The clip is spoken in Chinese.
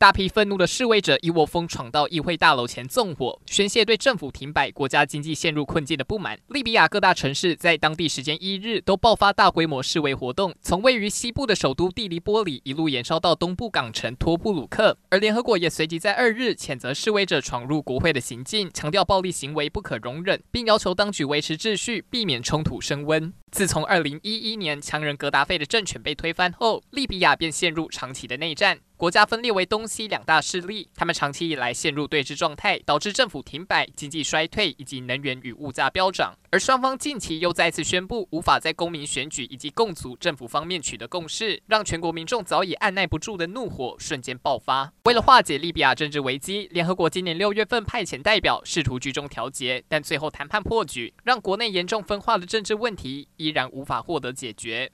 大批愤怒的示威者一窝蜂闯到议会大楼前纵火，宣泄对政府停摆、国家经济陷入困境的不满。利比亚各大城市在当地时间一日都爆发大规模示威活动，从位于西部的首都蒂利波里一路延烧到东部港城托布鲁克。而联合国也随即在二日谴责示威者闯入国会的行径，强调暴力行为不可容忍，并要求当局维持秩序，避免冲突升温。自从二零一一年强人格达费的政权被推翻后，利比亚便陷入长期的内战。国家分裂为东西两大势力，他们长期以来陷入对峙状态，导致政府停摆、经济衰退以及能源与物价飙涨。而双方近期又再次宣布无法在公民选举以及共组政府方面取得共识，让全国民众早已按捺不住的怒火瞬间爆发。为了化解利比亚政治危机，联合国今年六月份派遣代表试图居中调节，但最后谈判破局，让国内严重分化的政治问题依然无法获得解决。